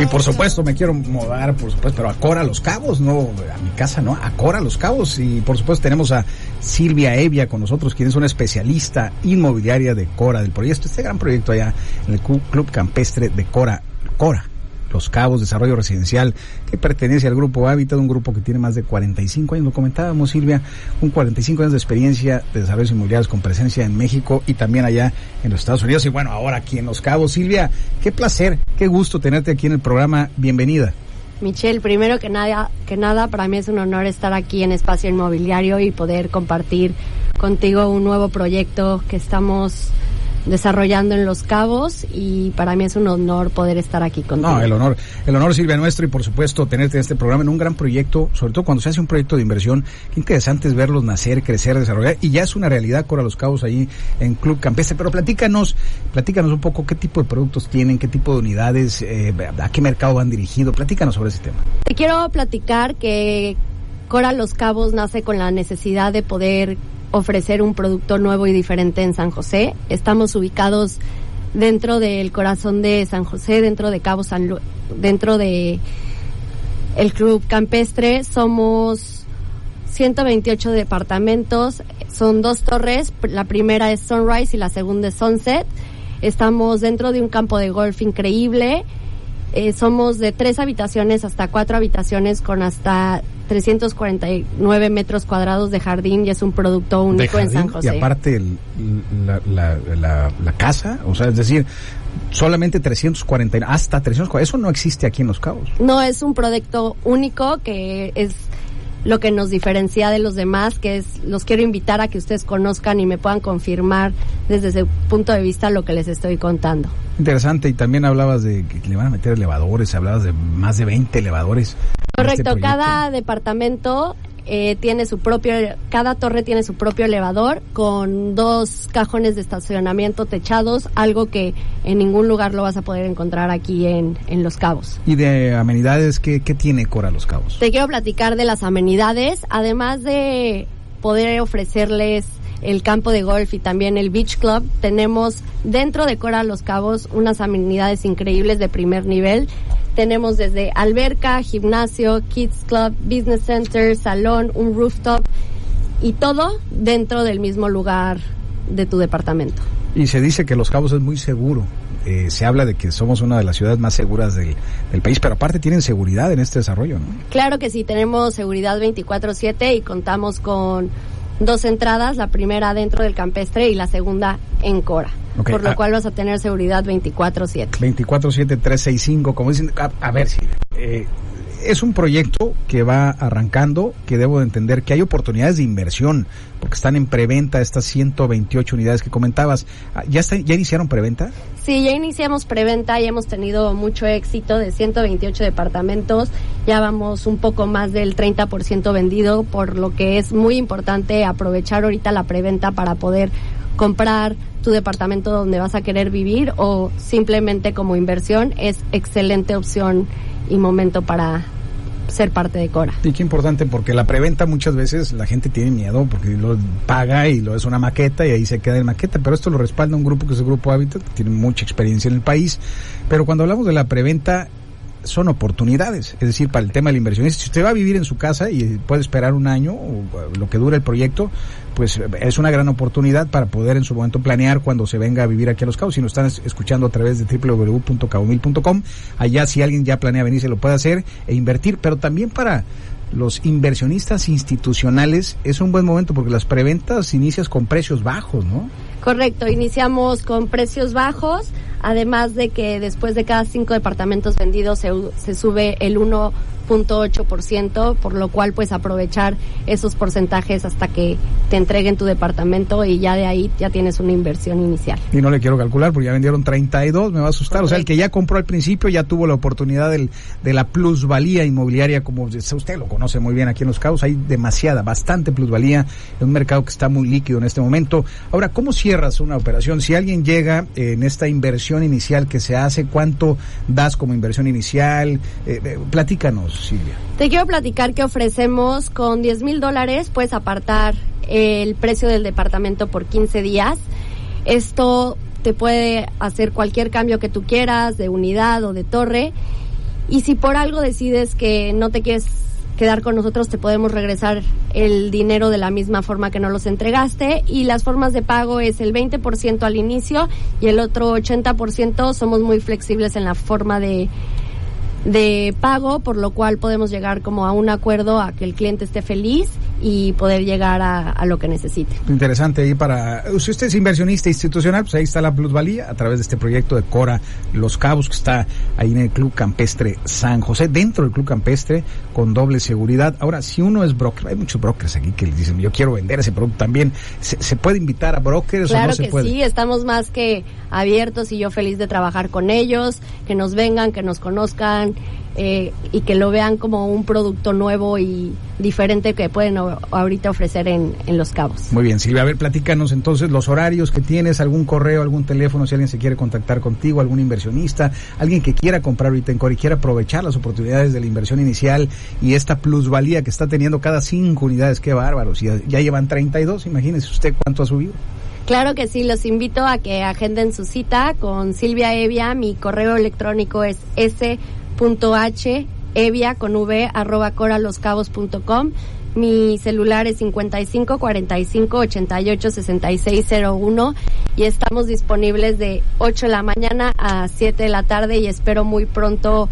Y por supuesto me quiero mudar, por supuesto, pero a Cora Los Cabos, no a mi casa, no, a Cora Los Cabos. Y por supuesto tenemos a Silvia Evia con nosotros, quien es una especialista inmobiliaria de Cora, del proyecto, este gran proyecto allá en el Club Campestre de Cora. Cora, los Cabos, Desarrollo Residencial, que pertenece al Grupo Hábitat, un grupo que tiene más de 45 años, lo comentábamos Silvia, un 45 años de experiencia de desarrollos inmobiliarios con presencia en México y también allá en los Estados Unidos y bueno, ahora aquí en Los Cabos. Silvia, qué placer, qué gusto tenerte aquí en el programa, bienvenida. Michelle, primero que nada, que nada, para mí es un honor estar aquí en Espacio Inmobiliario y poder compartir contigo un nuevo proyecto que estamos desarrollando en Los Cabos y para mí es un honor poder estar aquí contigo. No, el honor, el honor Silvia nuestro y por supuesto tenerte en este programa en un gran proyecto, sobre todo cuando se hace un proyecto de inversión, qué interesante es verlos nacer, crecer, desarrollar y ya es una realidad Cora Los Cabos ahí en Club Campestre, pero platícanos, platícanos un poco qué tipo de productos tienen, qué tipo de unidades, eh, a qué mercado van dirigidos, platícanos sobre ese tema. Te quiero platicar que Cora Los Cabos nace con la necesidad de poder ofrecer un producto nuevo y diferente en San José. Estamos ubicados dentro del corazón de San José, dentro de Cabo San Lu dentro de el Club Campestre. Somos 128 departamentos, son dos torres, la primera es Sunrise y la segunda es Sunset. Estamos dentro de un campo de golf increíble. Eh, somos de tres habitaciones hasta cuatro habitaciones con hasta 349 metros cuadrados de jardín y es un producto único en San José. Y aparte la, la, casa, o sea, es decir, solamente 340, hasta 340, eso no existe aquí en Los Cabos. No, es un producto único que es lo que nos diferencia de los demás, que es, los quiero invitar a que ustedes conozcan y me puedan confirmar desde ese punto de vista lo que les estoy contando. Interesante, y también hablabas de que le van a meter elevadores, hablabas de más de 20 elevadores. Correcto, este cada departamento eh, tiene su propio, cada torre tiene su propio elevador con dos cajones de estacionamiento techados, algo que en ningún lugar lo vas a poder encontrar aquí en, en Los Cabos. ¿Y de amenidades qué, qué tiene Cora Los Cabos? Te quiero platicar de las amenidades, además de poder ofrecerles el campo de golf y también el beach club. Tenemos dentro de Cora Los Cabos unas amenidades increíbles de primer nivel. Tenemos desde alberca, gimnasio, kids club, business center, salón, un rooftop y todo dentro del mismo lugar de tu departamento. Y se dice que Los Cabos es muy seguro. Eh, se habla de que somos una de las ciudades más seguras del, del, país, pero aparte tienen seguridad en este desarrollo, ¿no? Claro que sí, tenemos seguridad 24/7 y contamos con dos entradas, la primera dentro del campestre y la segunda en Cora. Por lo ah. cual vas a tener seguridad 24/7. 24/7-365, como dicen. A, ver si. Eh, es un proyecto que va arrancando, que debo de entender que hay oportunidades de inversión, porque están en preventa estas 128 unidades que comentabas. Ah, ¿Ya, está, ¿Ya iniciaron preventa? Sí, ya iniciamos preventa y hemos tenido mucho éxito de 128 departamentos. Ya vamos un poco más del 30% vendido, por lo que es muy importante aprovechar ahorita la preventa para poder comprar tu departamento donde vas a querer vivir o simplemente como inversión es excelente opción y momento para ser parte de Cora. Y qué importante porque la preventa muchas veces la gente tiene miedo porque lo paga y lo es una maqueta y ahí se queda en maqueta, pero esto lo respalda un grupo que es el Grupo Hábitat, que tiene mucha experiencia en el país, pero cuando hablamos de la preventa son oportunidades, es decir, para el tema de la inversión. Si usted va a vivir en su casa y puede esperar un año o lo que dure el proyecto, pues es una gran oportunidad para poder en su momento planear cuando se venga a vivir aquí a Los Cabos. Si nos están escuchando a través de www.cabomil.com, allá si alguien ya planea venir se lo puede hacer e invertir, pero también para los inversionistas institucionales es un buen momento porque las preventas inicias con precios bajos, ¿no? Correcto, iniciamos con precios bajos, además de que después de cada cinco departamentos vendidos se, se sube el 1 ciento, por lo cual pues aprovechar esos porcentajes hasta que te entreguen tu departamento y ya de ahí ya tienes una inversión inicial. Y no le quiero calcular porque ya vendieron 32, me va a asustar. O sea, el que ya compró al principio ya tuvo la oportunidad del, de la plusvalía inmobiliaria, como usted lo conoce muy bien aquí en Los Cabos, hay demasiada, bastante plusvalía en un mercado que está muy líquido en este momento. Ahora, ¿cómo cierras una operación? Si alguien llega en esta inversión inicial que se hace, ¿cuánto das como inversión inicial? Eh, eh, Te quiero platicar que ofrecemos con 10 mil dólares, puedes apartar el precio del departamento por 15 días. Esto te puede hacer cualquier cambio que tú quieras, de unidad o de torre. Y si por algo decides que no te quieres quedar con nosotros, te podemos regresar el dinero de la misma forma que no los entregaste. Y las formas de pago es el 20% al inicio y el otro 80% somos muy flexibles en la forma de de pago, por lo cual podemos llegar como a un acuerdo a que el cliente esté feliz y poder llegar a, lo que necesite. Interesante ahí para, si usted es inversionista institucional, pues ahí está la plusvalía a través de este proyecto de Cora Los Cabos que está ahí en el Club Campestre San José, dentro del Club Campestre, con doble seguridad. Ahora, si uno es broker, hay muchos brokers aquí que le dicen, yo quiero vender ese producto también, ¿se, puede invitar a brokers claro o no se que puede? sí, estamos más que abiertos y yo feliz de trabajar con ellos, que nos vengan, que nos conozcan, eh, y que lo vean como un producto nuevo y diferente que pueden ahorita ofrecer en, en Los Cabos. Muy bien, Silvia, a ver, platícanos entonces los horarios que tienes, algún correo, algún teléfono, si alguien se quiere contactar contigo, algún inversionista, alguien que quiera comprar ahorita en Core y quiera aprovechar las oportunidades de la inversión inicial y esta plusvalía que está teniendo cada cinco unidades, qué bárbaros, ya, ya llevan 32, imagínese usted cuánto ha subido. Claro que sí, los invito a que agenden su cita con Silvia Evia. Mi correo electrónico es s H evia con v arroba coraloscabos.com. Mi celular es 55 45 88 66 01 y estamos disponibles de 8 de la mañana a 7 de la tarde y espero muy pronto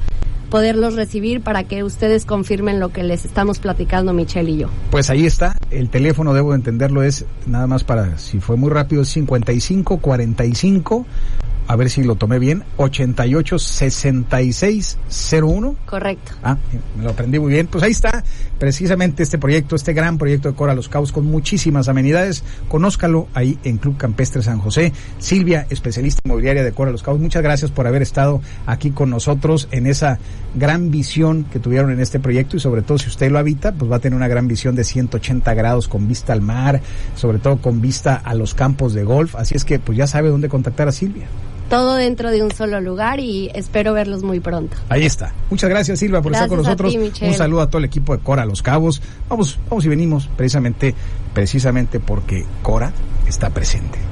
poderlos recibir para que ustedes confirmen lo que les estamos platicando Michelle y yo. Pues ahí está, el teléfono debo entenderlo es nada más para si fue muy rápido 55 45 a ver si lo tomé bien, 886601. Correcto. Ah, me lo aprendí muy bien. Pues ahí está precisamente este proyecto, este gran proyecto de Cora Los Cabos con muchísimas amenidades. Conózcalo ahí en Club Campestre San José. Silvia, especialista inmobiliaria de Cora Los Cabos, muchas gracias por haber estado aquí con nosotros en esa gran visión que tuvieron en este proyecto y sobre todo si usted lo habita, pues va a tener una gran visión de 180 grados con vista al mar, sobre todo con vista a los campos de golf. Así es que pues ya sabe dónde contactar a Silvia todo dentro de un solo lugar y espero verlos muy pronto. Ahí está. Muchas gracias Silva por estar con nosotros. un saludo a todo el equipo de Cora Los Cabos. Vamos, vamos y venimos precisamente, precisamente porque Cora está presente.